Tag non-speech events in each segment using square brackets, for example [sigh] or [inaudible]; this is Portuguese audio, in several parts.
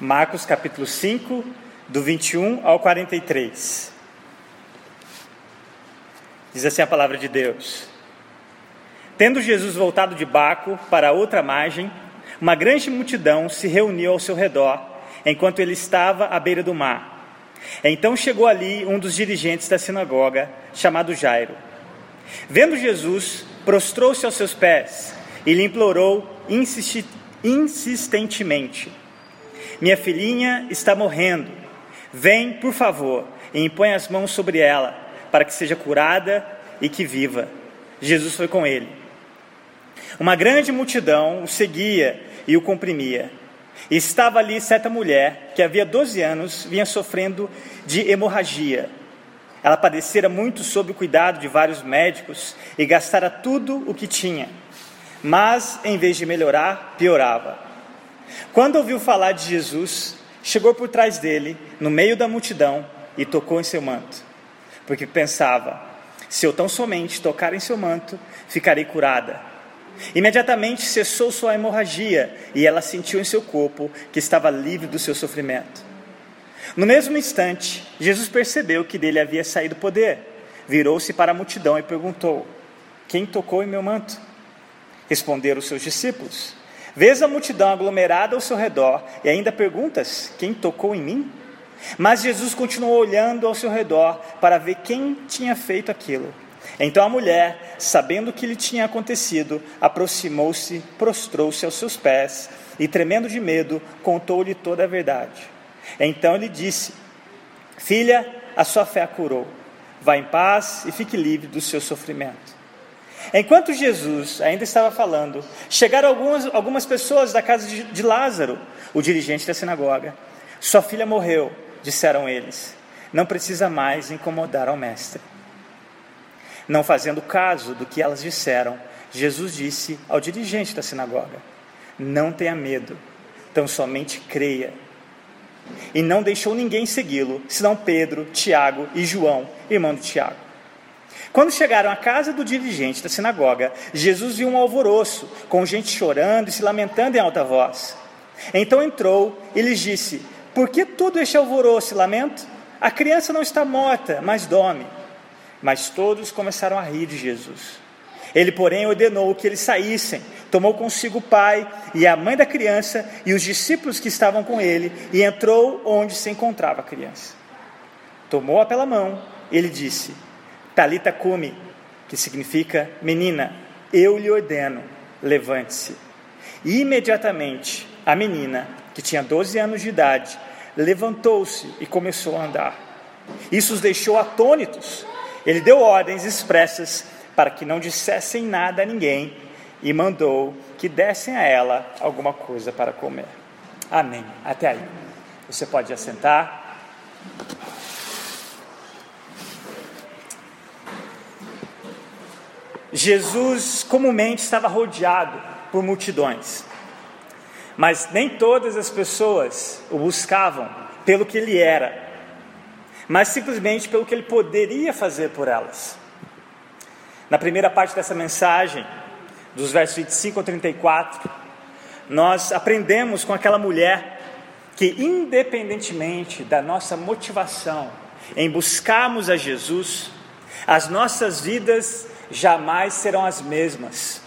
Marcos capítulo 5, do 21 ao 43. Diz assim a palavra de Deus: Tendo Jesus voltado de Baco para outra margem, uma grande multidão se reuniu ao seu redor, enquanto ele estava à beira do mar. Então chegou ali um dos dirigentes da sinagoga, chamado Jairo. Vendo Jesus, prostrou-se aos seus pés e lhe implorou insistentemente: Minha filhinha está morrendo. Vem, por favor, e impõe as mãos sobre ela, para que seja curada e que viva. Jesus foi com ele. Uma grande multidão o seguia e o comprimia. E estava ali certa mulher que havia 12 anos vinha sofrendo de hemorragia. Ela padecera muito sob o cuidado de vários médicos e gastara tudo o que tinha. Mas, em vez de melhorar, piorava. Quando ouviu falar de Jesus, chegou por trás dele, no meio da multidão, e tocou em seu manto. Porque pensava: se eu tão somente tocar em seu manto, ficarei curada. Imediatamente cessou sua hemorragia e ela sentiu em seu corpo que estava livre do seu sofrimento. No mesmo instante, Jesus percebeu que dele havia saído poder. Virou-se para a multidão e perguntou: Quem tocou em meu manto? Responderam os seus discípulos: Vês a multidão aglomerada ao seu redor e ainda perguntas: Quem tocou em mim? Mas Jesus continuou olhando ao seu redor para ver quem tinha feito aquilo. Então a mulher, sabendo o que lhe tinha acontecido, aproximou-se, prostrou-se aos seus pés e, tremendo de medo, contou-lhe toda a verdade. Então ele disse: Filha, a sua fé a curou. Vá em paz e fique livre do seu sofrimento. Enquanto Jesus ainda estava falando, chegaram algumas, algumas pessoas da casa de, de Lázaro, o dirigente da sinagoga. Sua filha morreu, disseram eles. Não precisa mais incomodar ao mestre. Não fazendo caso do que elas disseram, Jesus disse ao dirigente da sinagoga: Não tenha medo, tão somente creia. E não deixou ninguém segui-lo, senão Pedro, Tiago e João, irmão de Tiago. Quando chegaram à casa do dirigente da sinagoga, Jesus viu um alvoroço, com gente chorando e se lamentando em alta voz. Então entrou e lhes disse: Por que todo este alvoroço e lamento? A criança não está morta, mas dorme. Mas todos começaram a rir de Jesus. Ele, porém, ordenou que eles saíssem, tomou consigo o pai e a mãe da criança e os discípulos que estavam com ele e entrou onde se encontrava a criança. Tomou-a pela mão, ele disse: Talita cumi, que significa menina, eu lhe ordeno, levante-se. E imediatamente a menina, que tinha 12 anos de idade, levantou-se e começou a andar. Isso os deixou atônitos ele deu ordens expressas para que não dissessem nada a ninguém e mandou que dessem a ela alguma coisa para comer. Amém. Até aí. Você pode assentar. Jesus comumente estava rodeado por multidões, mas nem todas as pessoas o buscavam pelo que ele era, mas simplesmente pelo que ele poderia fazer por elas. Na primeira parte dessa mensagem, dos versos 25 ao 34, nós aprendemos com aquela mulher que, independentemente da nossa motivação em buscarmos a Jesus, as nossas vidas jamais serão as mesmas,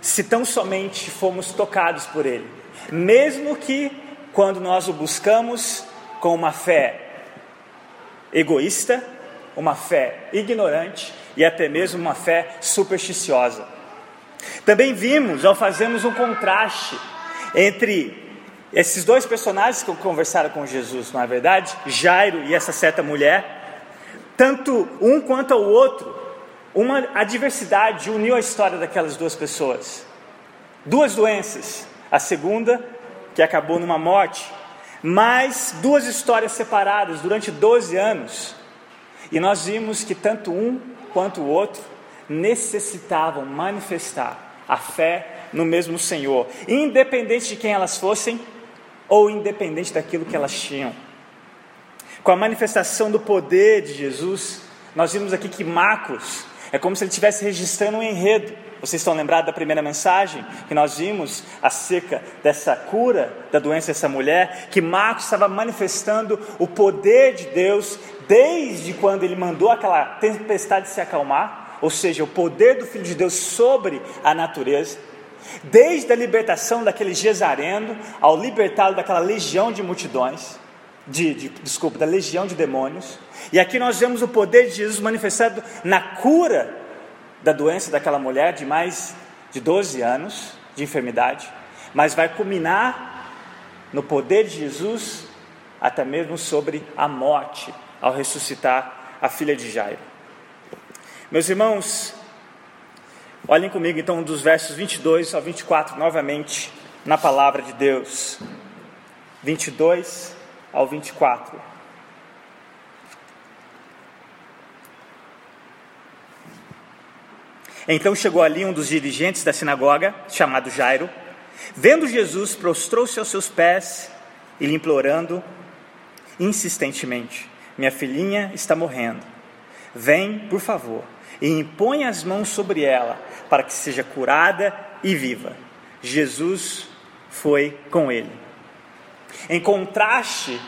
se tão somente fomos tocados por Ele, mesmo que quando nós o buscamos com uma fé egoísta, uma fé ignorante e até mesmo uma fé supersticiosa. Também vimos, ao fazermos um contraste entre esses dois personagens que conversaram com Jesus, não é verdade? Jairo e essa certa mulher, tanto um quanto o outro, uma adversidade uniu a história daquelas duas pessoas. Duas doenças, a segunda que acabou numa morte, mas duas histórias separadas durante 12 anos. E nós vimos que tanto um quanto o outro necessitavam manifestar a fé no mesmo Senhor, independente de quem elas fossem ou independente daquilo que elas tinham. Com a manifestação do poder de Jesus, nós vimos aqui que Marcos é como se ele estivesse registrando um enredo Vocês estão lembrados da primeira mensagem que nós vimos acerca dessa cura da doença dessa mulher? Que Marcos estava manifestando o poder de Deus desde quando ele mandou aquela tempestade se acalmar, ou seja, o poder do Filho de Deus sobre a natureza. Desde a libertação daquele Gesareno, ao libertá-lo daquela legião de multidões, de, de, desculpa, da legião de demônios. E aqui nós vemos o poder de Jesus manifestado na cura da doença daquela mulher de mais de 12 anos de enfermidade, mas vai culminar no poder de Jesus até mesmo sobre a morte ao ressuscitar a filha de Jairo. Meus irmãos, olhem comigo então dos versos 22 ao 24 novamente na palavra de Deus. 22 ao 24. Então chegou ali um dos dirigentes da sinagoga, chamado Jairo. Vendo Jesus, prostrou-se aos seus pés e lhe implorando insistentemente: Minha filhinha está morrendo. Vem, por favor, e impõe as mãos sobre ela, para que seja curada e viva. Jesus foi com ele. Em contraste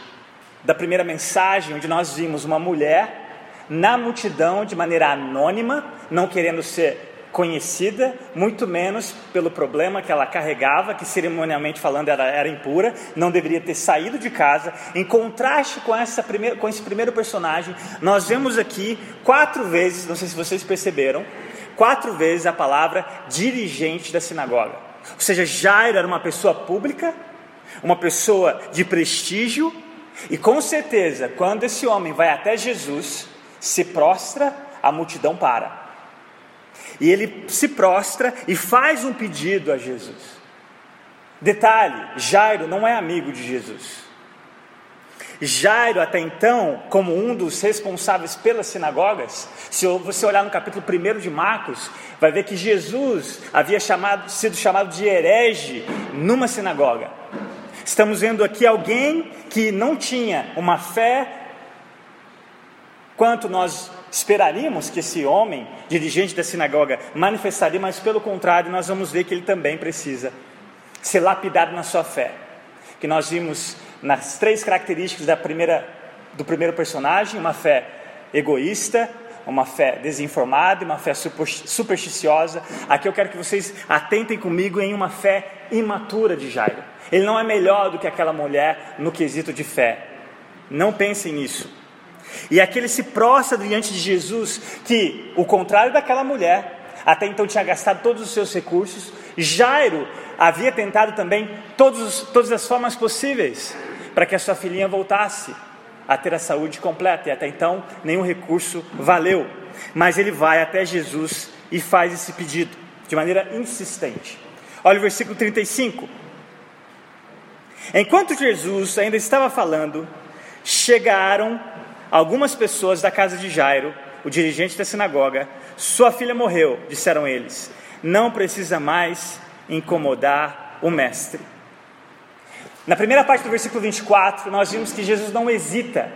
da primeira mensagem, onde nós vimos uma mulher na multidão de maneira anônima, não querendo ser conhecida, muito menos pelo problema que ela carregava, que cerimonialmente falando era, era impura, não deveria ter saído de casa. Em contraste com, essa primeira, com esse primeiro personagem, nós vemos aqui quatro vezes, não sei se vocês perceberam, quatro vezes a palavra dirigente da sinagoga. Ou seja, Jairo era uma pessoa pública, uma pessoa de prestígio, e com certeza, quando esse homem vai até Jesus, se prostra, a multidão para. E ele se prostra e faz um pedido a Jesus. Detalhe: Jairo não é amigo de Jesus. Jairo, até então, como um dos responsáveis pelas sinagogas, se você olhar no capítulo 1 de Marcos, vai ver que Jesus havia chamado, sido chamado de herege numa sinagoga. Estamos vendo aqui alguém que não tinha uma fé quanto nós esperaríamos que esse homem, dirigente da sinagoga, manifestaria, mas pelo contrário, nós vamos ver que ele também precisa ser lapidado na sua fé. Que nós vimos nas três características da primeira, do primeiro personagem: uma fé egoísta, uma fé desinformada uma fé supersticiosa. Aqui eu quero que vocês atentem comigo em uma fé imatura de Jairo. Ele não é melhor do que aquela mulher no quesito de fé. Não pensem nisso. E aquele se prostra diante de Jesus, que, o contrário daquela mulher, até então tinha gastado todos os seus recursos, Jairo havia tentado também todos, todas as formas possíveis para que a sua filhinha voltasse a ter a saúde completa, e até então nenhum recurso valeu. Mas ele vai até Jesus e faz esse pedido de maneira insistente. Olha o versículo 35. Enquanto Jesus ainda estava falando, chegaram Algumas pessoas da casa de Jairo, o dirigente da sinagoga, sua filha morreu, disseram eles. Não precisa mais incomodar o mestre. Na primeira parte do versículo 24, nós vimos que Jesus não hesita.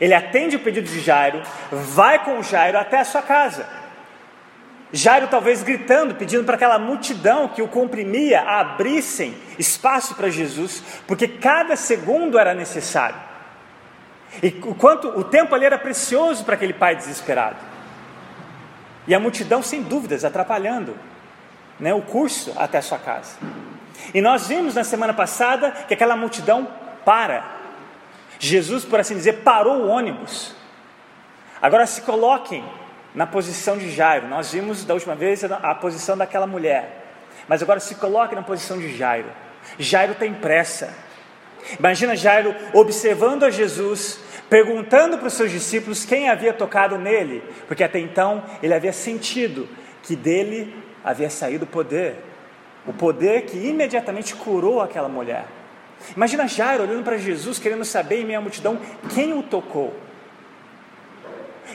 Ele atende o pedido de Jairo, vai com Jairo até a sua casa. Jairo talvez gritando, pedindo para aquela multidão que o comprimia abrissem espaço para Jesus, porque cada segundo era necessário. E o quanto o tempo ali era precioso para aquele pai desesperado. E a multidão, sem dúvidas, atrapalhando né, o curso até a sua casa. E nós vimos na semana passada que aquela multidão para. Jesus, por assim dizer, parou o ônibus. Agora se coloquem na posição de Jairo. Nós vimos da última vez a posição daquela mulher. Mas agora se coloquem na posição de Jairo. Jairo tem pressa. Imagina Jairo observando a Jesus, perguntando para os seus discípulos quem havia tocado nele, porque até então ele havia sentido que dele havia saído o poder, o poder que imediatamente curou aquela mulher. Imagina Jairo olhando para Jesus, querendo saber em à multidão quem o tocou.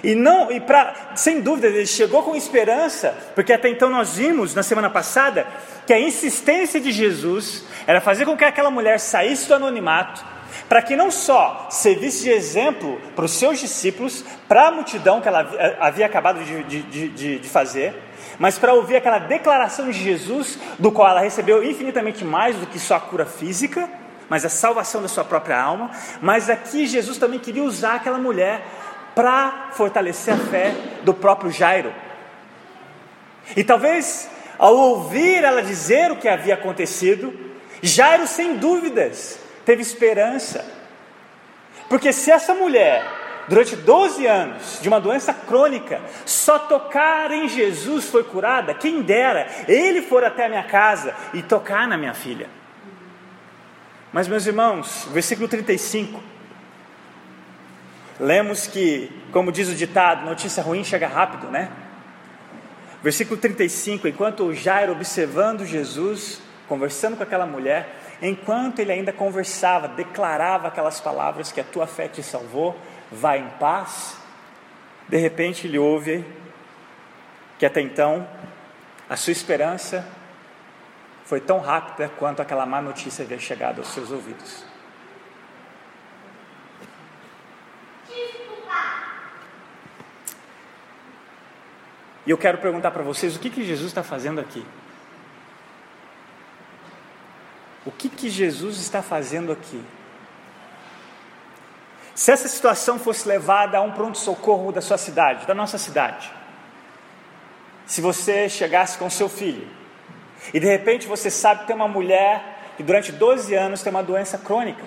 E não, e para, sem dúvida, ele chegou com esperança, porque até então nós vimos na semana passada que a insistência de Jesus era fazer com que aquela mulher saísse do anonimato para que não só servisse de exemplo para os seus discípulos, para a multidão que ela havia acabado de, de, de, de fazer, mas para ouvir aquela declaração de Jesus, do qual ela recebeu infinitamente mais do que só a cura física, mas a salvação da sua própria alma. Mas aqui Jesus também queria usar aquela mulher para fortalecer a fé do próprio Jairo. E talvez ao ouvir ela dizer o que havia acontecido, Jairo, sem dúvidas, teve esperança. Porque se essa mulher, durante 12 anos, de uma doença crônica, só tocar em Jesus foi curada, quem dera ele for até a minha casa e tocar na minha filha. Mas, meus irmãos, versículo 35, lemos que, como diz o ditado, notícia ruim chega rápido, né? Versículo 35: enquanto Jairo observando Jesus, conversando com aquela mulher, enquanto ele ainda conversava, declarava aquelas palavras que a tua fé te salvou, vai em paz. De repente ele ouve que até então a sua esperança foi tão rápida quanto aquela má notícia havia chegado aos seus ouvidos. E eu quero perguntar para vocês o que, que Jesus está fazendo aqui. O que, que Jesus está fazendo aqui? Se essa situação fosse levada a um pronto-socorro da sua cidade, da nossa cidade, se você chegasse com seu filho e de repente você sabe que tem uma mulher que durante 12 anos tem uma doença crônica,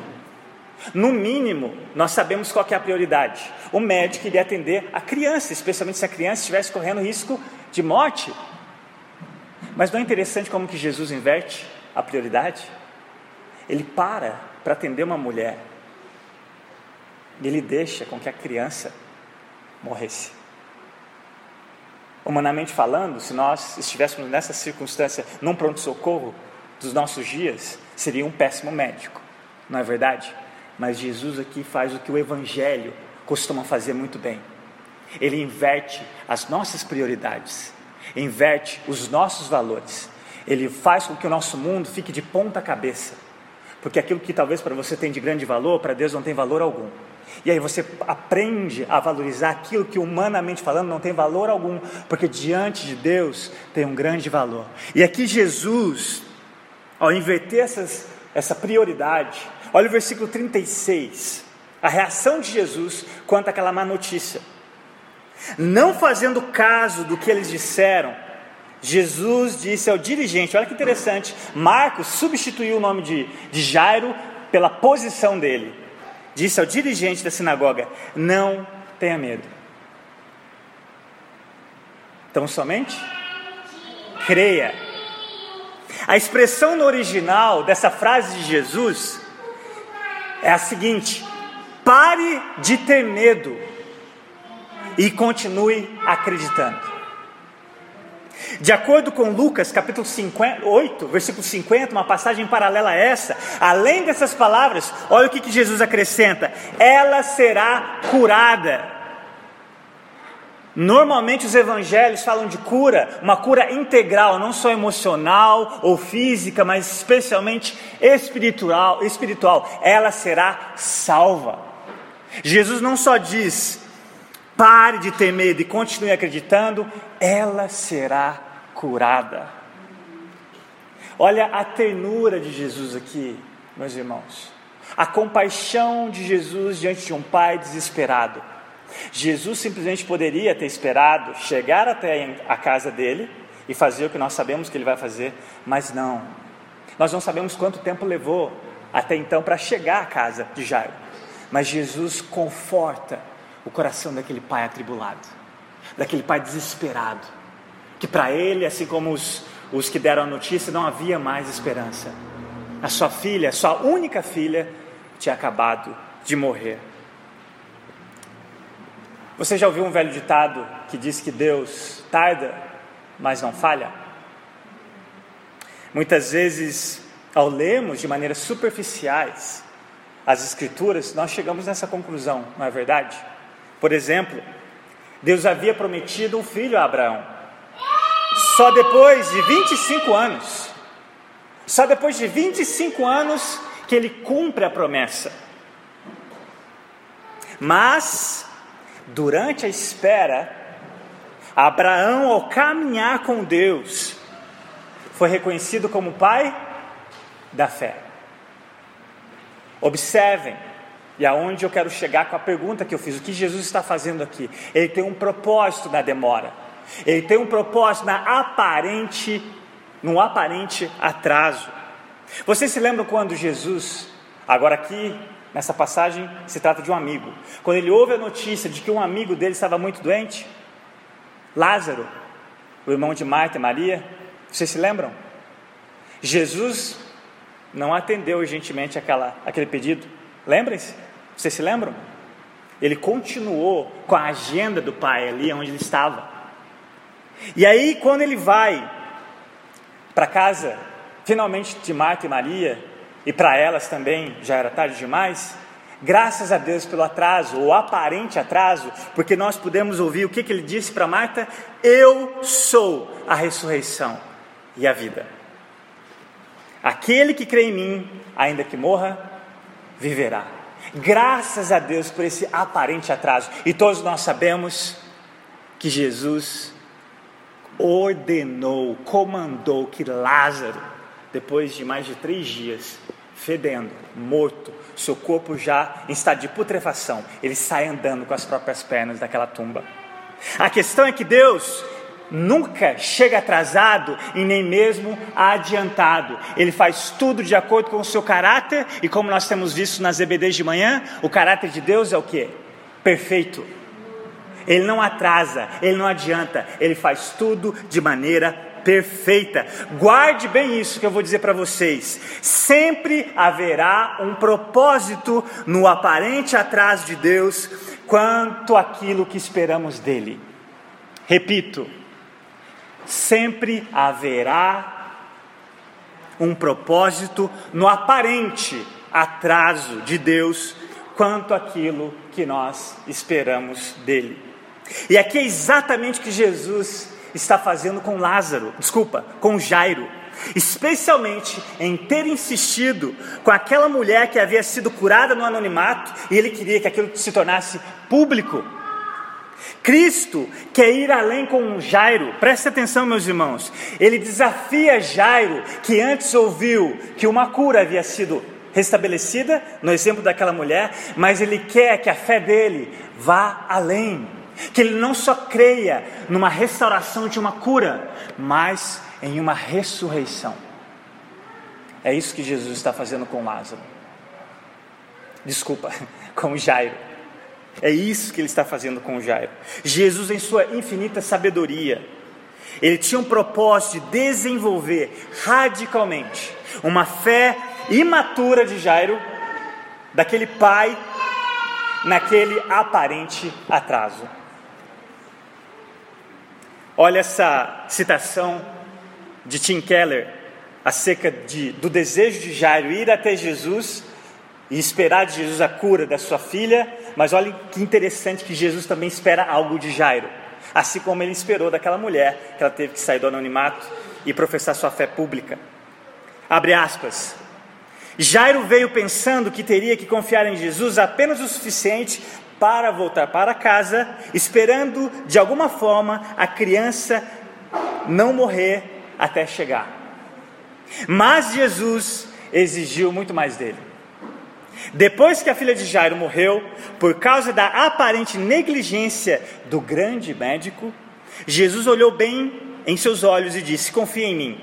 no mínimo, nós sabemos qual é a prioridade. O médico iria atender a criança, especialmente se a criança estivesse correndo risco de morte. Mas não é interessante como que Jesus inverte a prioridade? Ele para para atender uma mulher e ele deixa com que a criança morresse. Humanamente falando, se nós estivéssemos nessa circunstância, num pronto-socorro dos nossos dias, seria um péssimo médico, não é verdade? Mas Jesus aqui faz o que o Evangelho costuma fazer muito bem. Ele inverte as nossas prioridades, inverte os nossos valores. Ele faz com que o nosso mundo fique de ponta cabeça. Porque aquilo que talvez para você tem de grande valor, para Deus não tem valor algum. E aí você aprende a valorizar aquilo que humanamente falando não tem valor algum, porque diante de Deus tem um grande valor. E aqui Jesus, ao inverter essas, essa prioridade, Olha o versículo 36, a reação de Jesus quanto àquela má notícia. Não fazendo caso do que eles disseram, Jesus disse ao dirigente: olha que interessante, Marcos substituiu o nome de, de Jairo pela posição dele. Disse ao dirigente da sinagoga: Não tenha medo. Então somente creia. A expressão no original dessa frase de Jesus é a seguinte: pare de ter medo e continue acreditando. De acordo com Lucas, capítulo 8, versículo 50, uma passagem paralela a essa, além dessas palavras, olha o que, que Jesus acrescenta: ela será curada. Normalmente os evangelhos falam de cura, uma cura integral, não só emocional ou física, mas especialmente espiritual, espiritual. Ela será salva. Jesus não só diz: pare de ter medo e continue acreditando, ela será curada. Olha a ternura de Jesus aqui, meus irmãos. A compaixão de Jesus diante de um pai desesperado. Jesus simplesmente poderia ter esperado chegar até a casa dele e fazer o que nós sabemos que ele vai fazer, mas não. Nós não sabemos quanto tempo levou até então para chegar à casa de Jairo, mas Jesus conforta o coração daquele pai atribulado, daquele pai desesperado, que para ele, assim como os, os que deram a notícia, não havia mais esperança. A sua filha, a sua única filha, tinha acabado de morrer. Você já ouviu um velho ditado que diz que Deus tarda, mas não falha? Muitas vezes, ao lermos de maneiras superficiais as Escrituras, nós chegamos nessa conclusão, não é verdade? Por exemplo, Deus havia prometido um filho a Abraão. Só depois de 25 anos, só depois de 25 anos que ele cumpre a promessa. Mas, durante a espera, Abraão, ao caminhar com Deus, foi reconhecido como pai da fé. Observem, e aonde eu quero chegar com a pergunta que eu fiz: o que Jesus está fazendo aqui? Ele tem um propósito na demora, ele tem um propósito na aparente, no aparente atraso. Vocês se lembram quando Jesus, agora aqui nessa passagem se trata de um amigo, quando ele ouve a notícia de que um amigo dele estava muito doente? Lázaro, o irmão de Marta e Maria, vocês se lembram? Jesus não atendeu urgentemente aquela, aquele pedido. Lembrem-se? Vocês se lembram? Ele continuou com a agenda do pai ali onde ele estava. E aí, quando ele vai para casa, finalmente de Marta e Maria, e para elas também já era tarde demais, Graças a Deus pelo atraso, ou aparente atraso, porque nós pudemos ouvir o que, que ele disse para Marta: Eu sou a ressurreição e a vida. Aquele que crê em mim, ainda que morra, viverá. Graças a Deus por esse aparente atraso. E todos nós sabemos que Jesus ordenou, comandou que Lázaro, depois de mais de três dias, fedendo, morto, seu corpo já em estado de putrefação, ele sai andando com as próprias pernas daquela tumba. A questão é que Deus nunca chega atrasado e nem mesmo adiantado. Ele faz tudo de acordo com o seu caráter e como nós temos visto nas EBDs de manhã, o caráter de Deus é o que? Perfeito. Ele não atrasa, ele não adianta, ele faz tudo de maneira perfeita. Guarde bem isso que eu vou dizer para vocês. Sempre haverá um propósito no aparente atraso de Deus quanto àquilo que esperamos dele. Repito, sempre haverá um propósito no aparente atraso de Deus quanto àquilo que nós esperamos dele. E aqui é exatamente o que Jesus está fazendo com Lázaro, desculpa, com Jairo, especialmente em ter insistido com aquela mulher que havia sido curada no anonimato e ele queria que aquilo se tornasse público. Cristo quer ir além com Jairo, preste atenção, meus irmãos. Ele desafia Jairo, que antes ouviu que uma cura havia sido restabelecida, no exemplo daquela mulher, mas ele quer que a fé dele vá além que ele não só creia numa restauração de uma cura, mas em uma ressurreição. É isso que Jesus está fazendo com Lázaro. Desculpa, [laughs] com Jairo. É isso que ele está fazendo com Jairo. Jesus, em sua infinita sabedoria, ele tinha um propósito de desenvolver radicalmente uma fé imatura de Jairo, daquele pai, naquele aparente atraso. Olha essa citação de Tim Keller acerca de, do desejo de Jairo ir até Jesus e esperar de Jesus a cura da sua filha, mas olha que interessante que Jesus também espera algo de Jairo, assim como ele esperou daquela mulher que ela teve que sair do anonimato e professar sua fé pública. Abre aspas. Jairo veio pensando que teria que confiar em Jesus apenas o suficiente para voltar para casa, esperando de alguma forma a criança não morrer até chegar. Mas Jesus exigiu muito mais dele. Depois que a filha de Jairo morreu, por causa da aparente negligência do grande médico, Jesus olhou bem em seus olhos e disse: Confia em mim.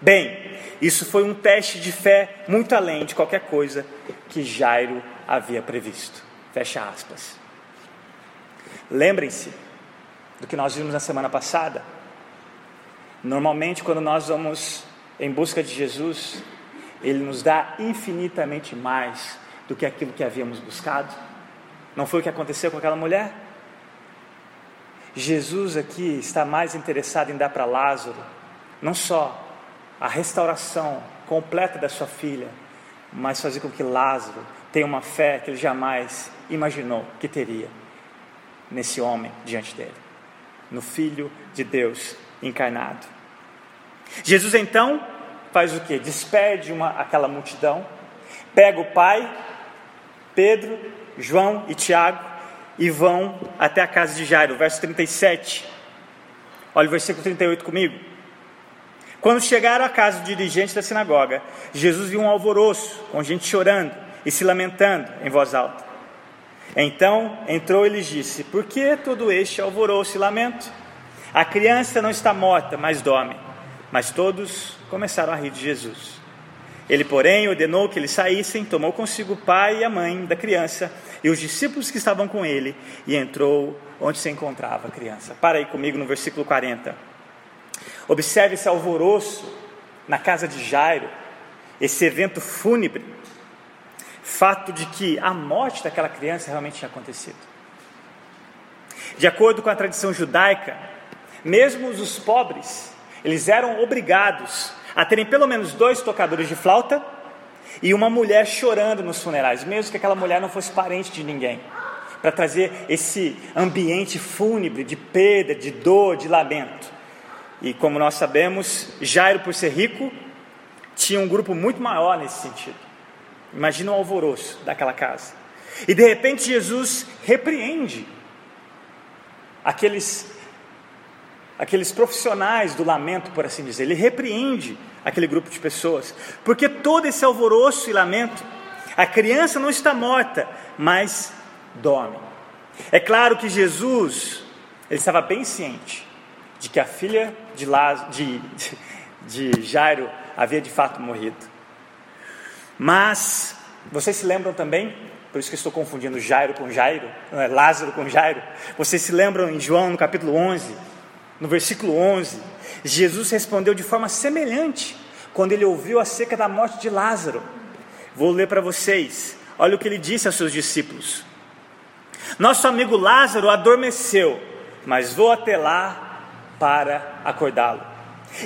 Bem, isso foi um teste de fé muito além de qualquer coisa que Jairo havia previsto. Fecha aspas. Lembrem-se do que nós vimos na semana passada. Normalmente, quando nós vamos em busca de Jesus, Ele nos dá infinitamente mais do que aquilo que havíamos buscado. Não foi o que aconteceu com aquela mulher? Jesus aqui está mais interessado em dar para Lázaro não só a restauração completa da sua filha, mas fazer com que Lázaro tenha uma fé que ele jamais imaginou que teria nesse homem diante dele, no Filho de Deus encarnado. Jesus então faz o que? Despede uma, aquela multidão, pega o pai, Pedro, João e Tiago e vão até a casa de Jairo, verso 37. Olha o versículo 38 comigo. Quando chegaram à casa do dirigente da sinagoga, Jesus viu um alvoroço, com gente chorando e se lamentando em voz alta. Então entrou e lhes disse: Por que todo este alvoroço e lamento? A criança não está morta, mas dorme. Mas todos começaram a rir de Jesus. Ele, porém, ordenou que eles saíssem, tomou consigo o pai e a mãe da criança e os discípulos que estavam com ele e entrou onde se encontrava a criança. Para aí comigo no versículo 40. Observe esse alvoroço na casa de Jairo, esse evento fúnebre, fato de que a morte daquela criança realmente tinha acontecido. De acordo com a tradição judaica, mesmo os pobres, eles eram obrigados a terem pelo menos dois tocadores de flauta e uma mulher chorando nos funerais, mesmo que aquela mulher não fosse parente de ninguém, para trazer esse ambiente fúnebre de perda, de dor, de lamento. E como nós sabemos, Jairo, por ser rico, tinha um grupo muito maior nesse sentido. Imagina o alvoroço daquela casa. E de repente Jesus repreende aqueles aqueles profissionais do lamento, por assim dizer. Ele repreende aquele grupo de pessoas, porque todo esse alvoroço e lamento, a criança não está morta, mas dorme. É claro que Jesus, ele estava bem ciente de que a filha de, Laz, de, de Jairo havia de fato morrido. Mas, vocês se lembram também, por isso que estou confundindo Jairo com Jairo, é, Lázaro com Jairo, vocês se lembram em João no capítulo 11, no versículo 11, Jesus respondeu de forma semelhante quando ele ouviu acerca da morte de Lázaro. Vou ler para vocês. Olha o que ele disse aos seus discípulos: Nosso amigo Lázaro adormeceu, mas vou até lá para acordá-lo.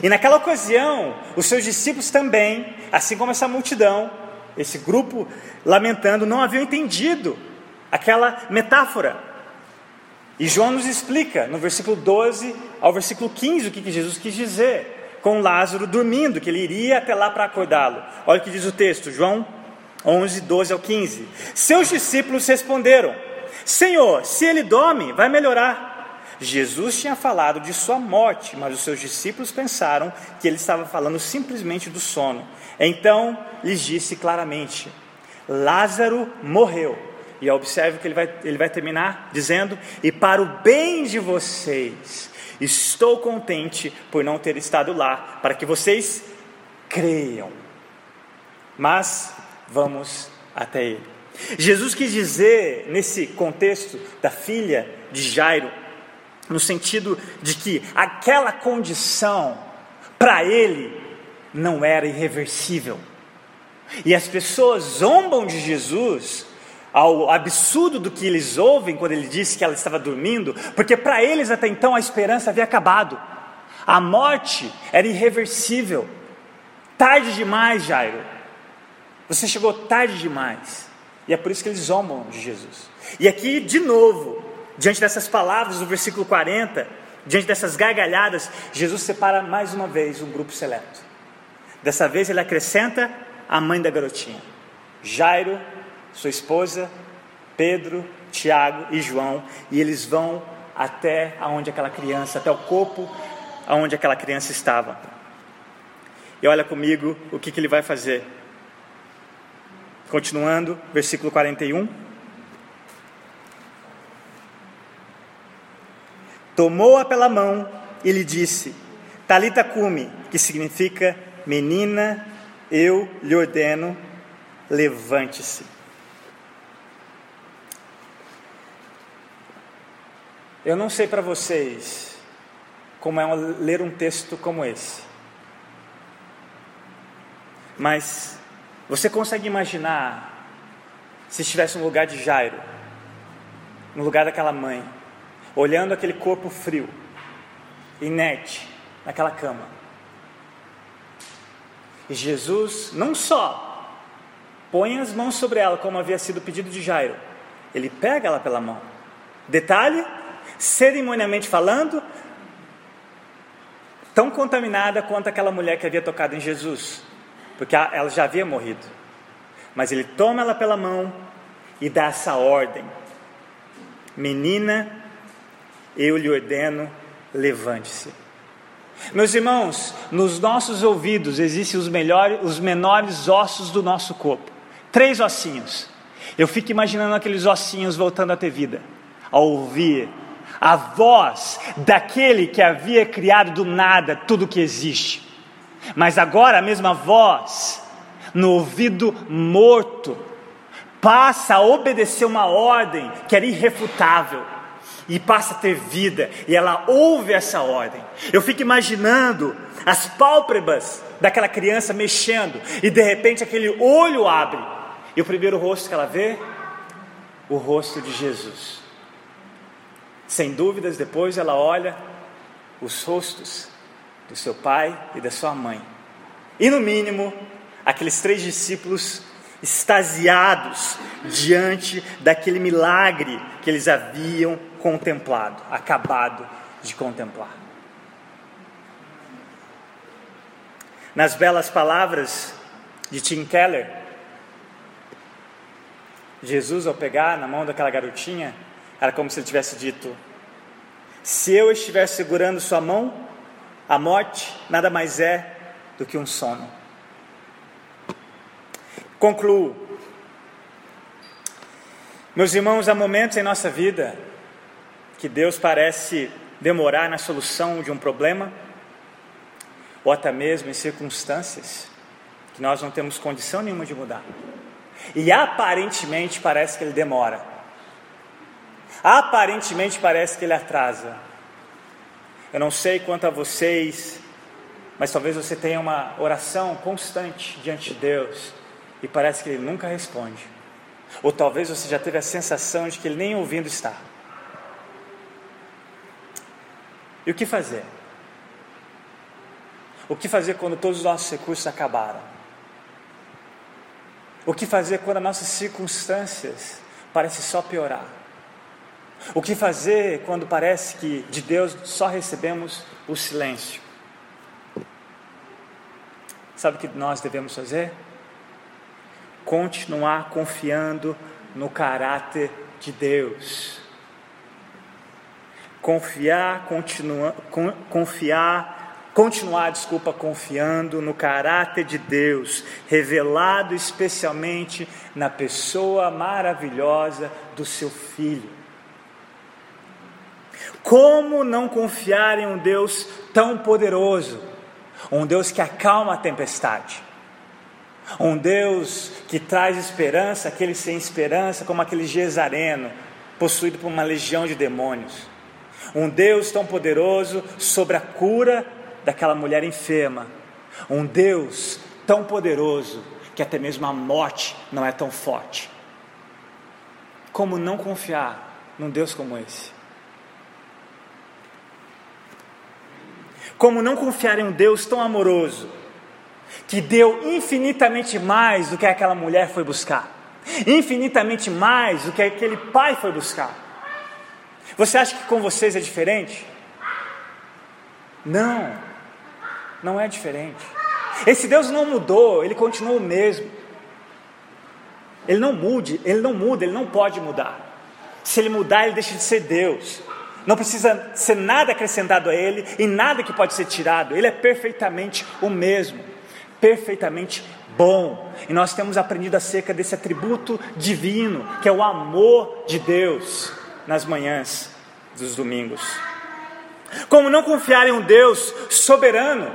E naquela ocasião, os seus discípulos também, assim como essa multidão, esse grupo lamentando, não haviam entendido aquela metáfora. E João nos explica, no versículo 12 ao versículo 15, o que, Jesus quis dizer com Lázaro dormindo, que ele iria até lá para acordá-lo. Olha o que diz o texto, João 11, 12 ao 15. Seus discípulos responderam: Senhor, se ele dorme, vai melhorar. Jesus tinha falado de sua morte, mas os seus discípulos pensaram que ele estava falando simplesmente do sono. Então lhes disse claramente: Lázaro morreu e observe que ele vai, ele vai terminar dizendo: E para o bem de vocês, estou contente por não ter estado lá, para que vocês creiam. Mas vamos até ele. Jesus quis dizer, nesse contexto da filha de Jairo, no sentido de que aquela condição, para ele, não era irreversível. E as pessoas zombam de Jesus ao absurdo do que eles ouvem quando ele disse que ela estava dormindo, porque para eles até então a esperança havia acabado, a morte era irreversível. Tarde demais, Jairo. Você chegou tarde demais. E é por isso que eles zombam de Jesus. E aqui, de novo, diante dessas palavras do versículo 40, diante dessas gargalhadas, Jesus separa mais uma vez um grupo seleto. Dessa vez ele acrescenta a mãe da garotinha. Jairo sua esposa, Pedro, Tiago e João, e eles vão até aonde aquela criança, até o corpo aonde aquela criança estava. E olha comigo o que, que ele vai fazer. Continuando, versículo 41. Tomou-a pela mão e lhe disse: Talita cume, que significa menina, eu lhe ordeno, levante-se. Eu não sei para vocês como é ler um texto como esse, mas você consegue imaginar se estivesse no lugar de Jairo, no lugar daquela mãe, olhando aquele corpo frio, inerte, naquela cama. E Jesus não só põe as mãos sobre ela, como havia sido pedido de Jairo, ele pega ela pela mão. Detalhe: cerimonialmente falando, tão contaminada quanto aquela mulher que havia tocado em Jesus, porque ela já havia morrido. Mas ele toma ela pela mão e dá essa ordem: Menina, eu lhe ordeno, levante-se. Meus irmãos, nos nossos ouvidos existem os, melhores, os menores ossos do nosso corpo. Três ossinhos. Eu fico imaginando aqueles ossinhos voltando a ter vida, ao ouvir a voz daquele que havia criado do nada tudo que existe. Mas agora a mesma voz, no ouvido morto, passa a obedecer uma ordem que era irrefutável e passa a ter vida, e ela ouve essa ordem. Eu fico imaginando as pálpebras daquela criança mexendo, e de repente aquele olho abre, e o primeiro rosto que ela vê, o rosto de Jesus. Sem dúvidas, depois ela olha os rostos do seu pai e da sua mãe. E no mínimo, aqueles três discípulos extasiados diante daquele milagre que eles haviam contemplado, acabado de contemplar. Nas belas palavras de Tim Keller, Jesus, ao pegar na mão daquela garotinha, era como se ele tivesse dito: Se eu estiver segurando sua mão, a morte nada mais é do que um sono. Concluo. Meus irmãos, há momentos em nossa vida que Deus parece demorar na solução de um problema, ou até mesmo em circunstâncias que nós não temos condição nenhuma de mudar. E aparentemente parece que ele demora. Aparentemente parece que ele atrasa. Eu não sei quanto a vocês, mas talvez você tenha uma oração constante diante de Deus e parece que ele nunca responde. Ou talvez você já teve a sensação de que ele nem ouvindo está. E o que fazer? O que fazer quando todos os nossos recursos acabaram? O que fazer quando as nossas circunstâncias parecem só piorar? O que fazer quando parece que de Deus só recebemos o silêncio? Sabe o que nós devemos fazer? Continuar confiando no caráter de Deus confiar, continua, confiar, continuar, desculpa, confiando no caráter de Deus, revelado especialmente na pessoa maravilhosa do seu filho. Como não confiar em um Deus tão poderoso, um Deus que acalma a tempestade? Um Deus que traz esperança, aquele sem esperança, como aquele Gesareno, possuído por uma legião de demônios um Deus tão poderoso sobre a cura daquela mulher enferma, um Deus tão poderoso que até mesmo a morte não é tão forte. Como não confiar num Deus como esse? Como não confiar em um Deus tão amoroso, que deu infinitamente mais do que aquela mulher foi buscar, infinitamente mais do que aquele pai foi buscar. Você acha que com vocês é diferente? Não, não é diferente. Esse Deus não mudou, ele continua o mesmo. Ele não mude, ele não muda, ele não pode mudar. Se ele mudar, ele deixa de ser Deus. Não precisa ser nada acrescentado a ele e nada que pode ser tirado. Ele é perfeitamente o mesmo, perfeitamente bom. E nós temos aprendido acerca desse atributo divino, que é o amor de Deus nas manhãs dos domingos. Como não confiar em um Deus soberano,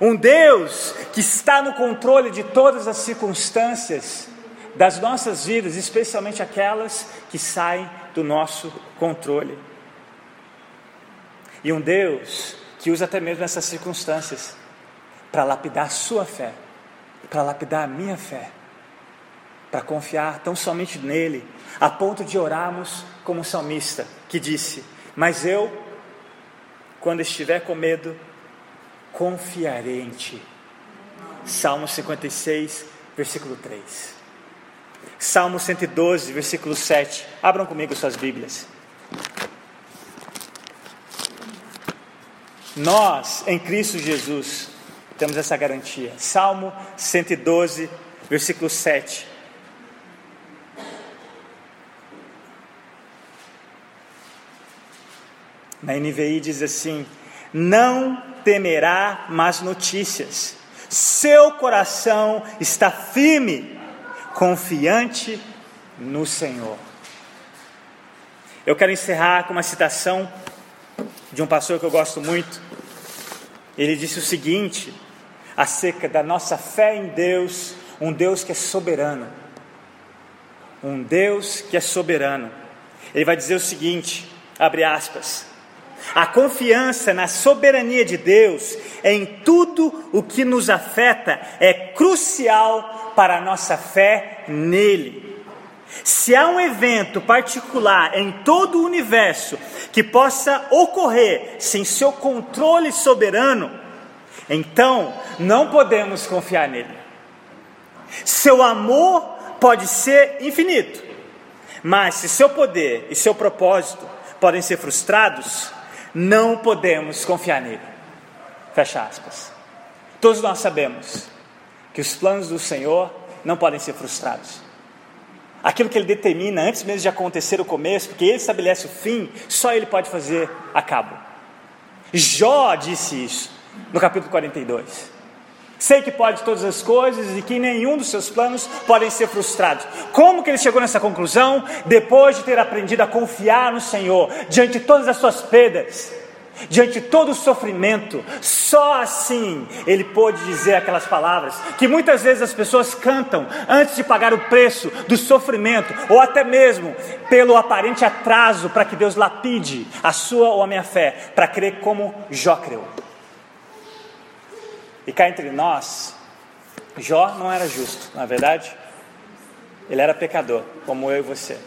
um Deus que está no controle de todas as circunstâncias das nossas vidas, especialmente aquelas que saem do nosso controle. E um Deus que usa até mesmo essas circunstâncias para lapidar a sua fé, para lapidar a minha fé, para confiar tão somente nele, a ponto de orarmos como o salmista que disse: Mas eu, quando estiver com medo, confiarei em ti. Salmo 56, versículo 3. Salmo 112, versículo 7. Abram comigo suas Bíblias. Nós, em Cristo Jesus, temos essa garantia. Salmo 112, versículo 7. Na NVI diz assim: Não temerá más notícias, seu coração está firme, confiante no Senhor. Eu quero encerrar com uma citação de um pastor que eu gosto muito. Ele disse o seguinte acerca da nossa fé em Deus, um Deus que é soberano. Um Deus que é soberano. Ele vai dizer o seguinte, abre aspas: a confiança na soberania de Deus em tudo o que nos afeta é crucial para a nossa fé nele. Se há um evento particular em todo o universo que possa ocorrer sem seu controle soberano, então não podemos confiar nele. Seu amor pode ser infinito, mas se seu poder e seu propósito podem ser frustrados, não podemos confiar nele. Fecha aspas. Todos nós sabemos que os planos do Senhor não podem ser frustrados. Aquilo que ele determina antes mesmo de acontecer o começo, porque ele estabelece o fim, só ele pode fazer a cabo. Jó disse isso no capítulo 42. Sei que pode todas as coisas e que nenhum dos seus planos podem ser frustrados. Como que ele chegou nessa conclusão? Depois de ter aprendido a confiar no Senhor, diante de todas as suas perdas, diante de todo o sofrimento, só assim ele pôde dizer aquelas palavras que muitas vezes as pessoas cantam antes de pagar o preço do sofrimento, ou até mesmo pelo aparente atraso para que Deus lapide a sua ou a minha fé, para crer como Jó creu. E cá entre nós, Jó não era justo, na é verdade? Ele era pecador, como eu e você.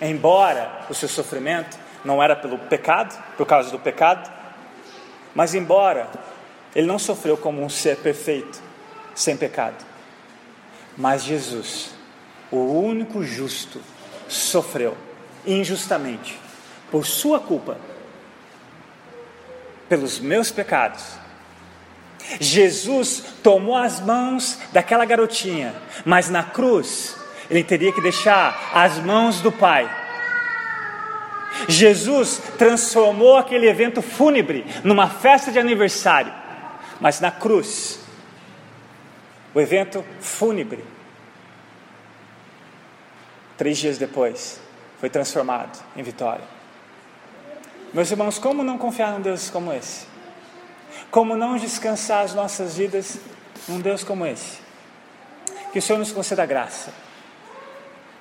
Embora o seu sofrimento não era pelo pecado, por causa do pecado, mas embora ele não sofreu como um ser perfeito, sem pecado, mas Jesus, o único justo, sofreu injustamente por sua culpa, pelos meus pecados Jesus tomou as mãos daquela garotinha, mas na cruz ele teria que deixar as mãos do Pai. Jesus transformou aquele evento fúnebre numa festa de aniversário, mas na cruz, o evento fúnebre, três dias depois, foi transformado em vitória. Meus irmãos, como não confiar num Deus como esse? Como não descansar as nossas vidas num Deus como esse? Que o Senhor nos conceda graça,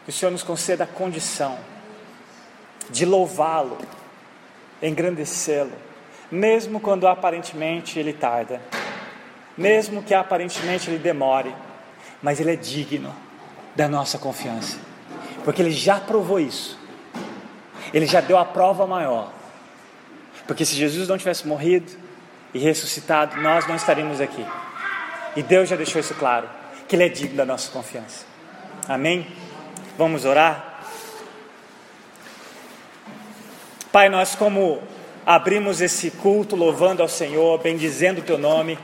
que o Senhor nos conceda a condição de louvá-lo, engrandecê-lo, mesmo quando aparentemente ele tarda, mesmo que aparentemente ele demore, mas ele é digno da nossa confiança, porque ele já provou isso, ele já deu a prova maior. Porque se Jesus não tivesse morrido, e ressuscitado, nós não estaríamos aqui. E Deus já deixou isso claro, que Ele é digno da nossa confiança. Amém? Vamos orar? Pai, nós como abrimos esse culto louvando ao Senhor, bendizendo o Teu nome,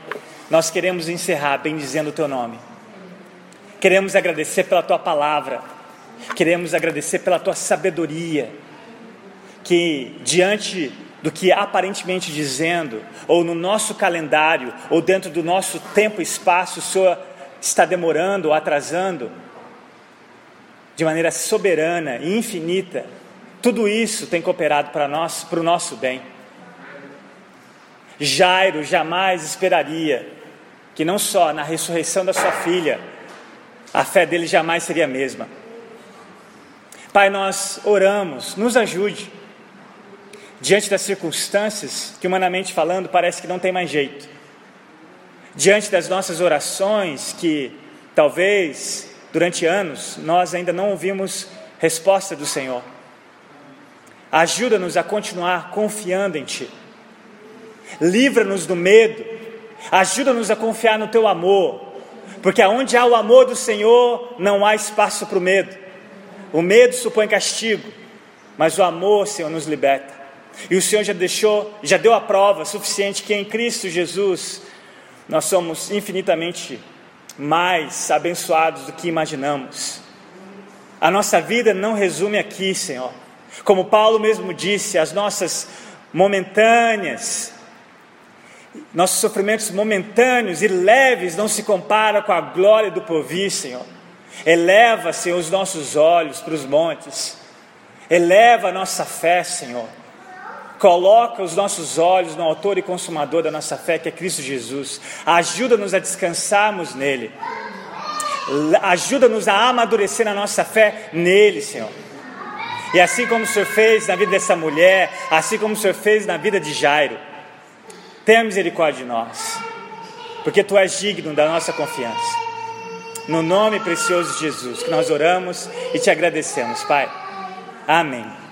nós queremos encerrar bendizendo o Teu nome. Queremos agradecer pela Tua palavra, queremos agradecer pela Tua sabedoria, que diante do que aparentemente dizendo, ou no nosso calendário, ou dentro do nosso tempo e espaço, o Senhor está demorando ou atrasando, de maneira soberana e infinita, tudo isso tem cooperado para nós, para o nosso bem. Jairo jamais esperaria que não só na ressurreição da sua filha, a fé dele jamais seria a mesma. Pai, nós oramos, nos ajude diante das circunstâncias que, humanamente falando, parece que não tem mais jeito, diante das nossas orações, que talvez durante anos nós ainda não ouvimos resposta do Senhor. Ajuda-nos a continuar confiando em Ti, livra-nos do medo, ajuda-nos a confiar no Teu amor, porque aonde há o amor do Senhor, não há espaço para o medo. O medo supõe castigo, mas o amor, Senhor, nos liberta. E o Senhor já deixou, já deu a prova suficiente que em Cristo Jesus nós somos infinitamente mais abençoados do que imaginamos. A nossa vida não resume aqui, Senhor. Como Paulo mesmo disse, as nossas momentâneas, nossos sofrimentos momentâneos e leves não se comparam com a glória do porvir, Senhor. Eleva, Senhor, os nossos olhos para os montes. Eleva a nossa fé, Senhor. Coloca os nossos olhos no autor e consumador da nossa fé, que é Cristo Jesus. Ajuda-nos a descansarmos nele. Ajuda-nos a amadurecer a nossa fé nele, Senhor. E assim como o Senhor fez na vida dessa mulher, assim como o Senhor fez na vida de Jairo, tenha misericórdia de nós, porque Tu és digno da nossa confiança. No nome precioso de Jesus, que nós oramos e te agradecemos, Pai. Amém.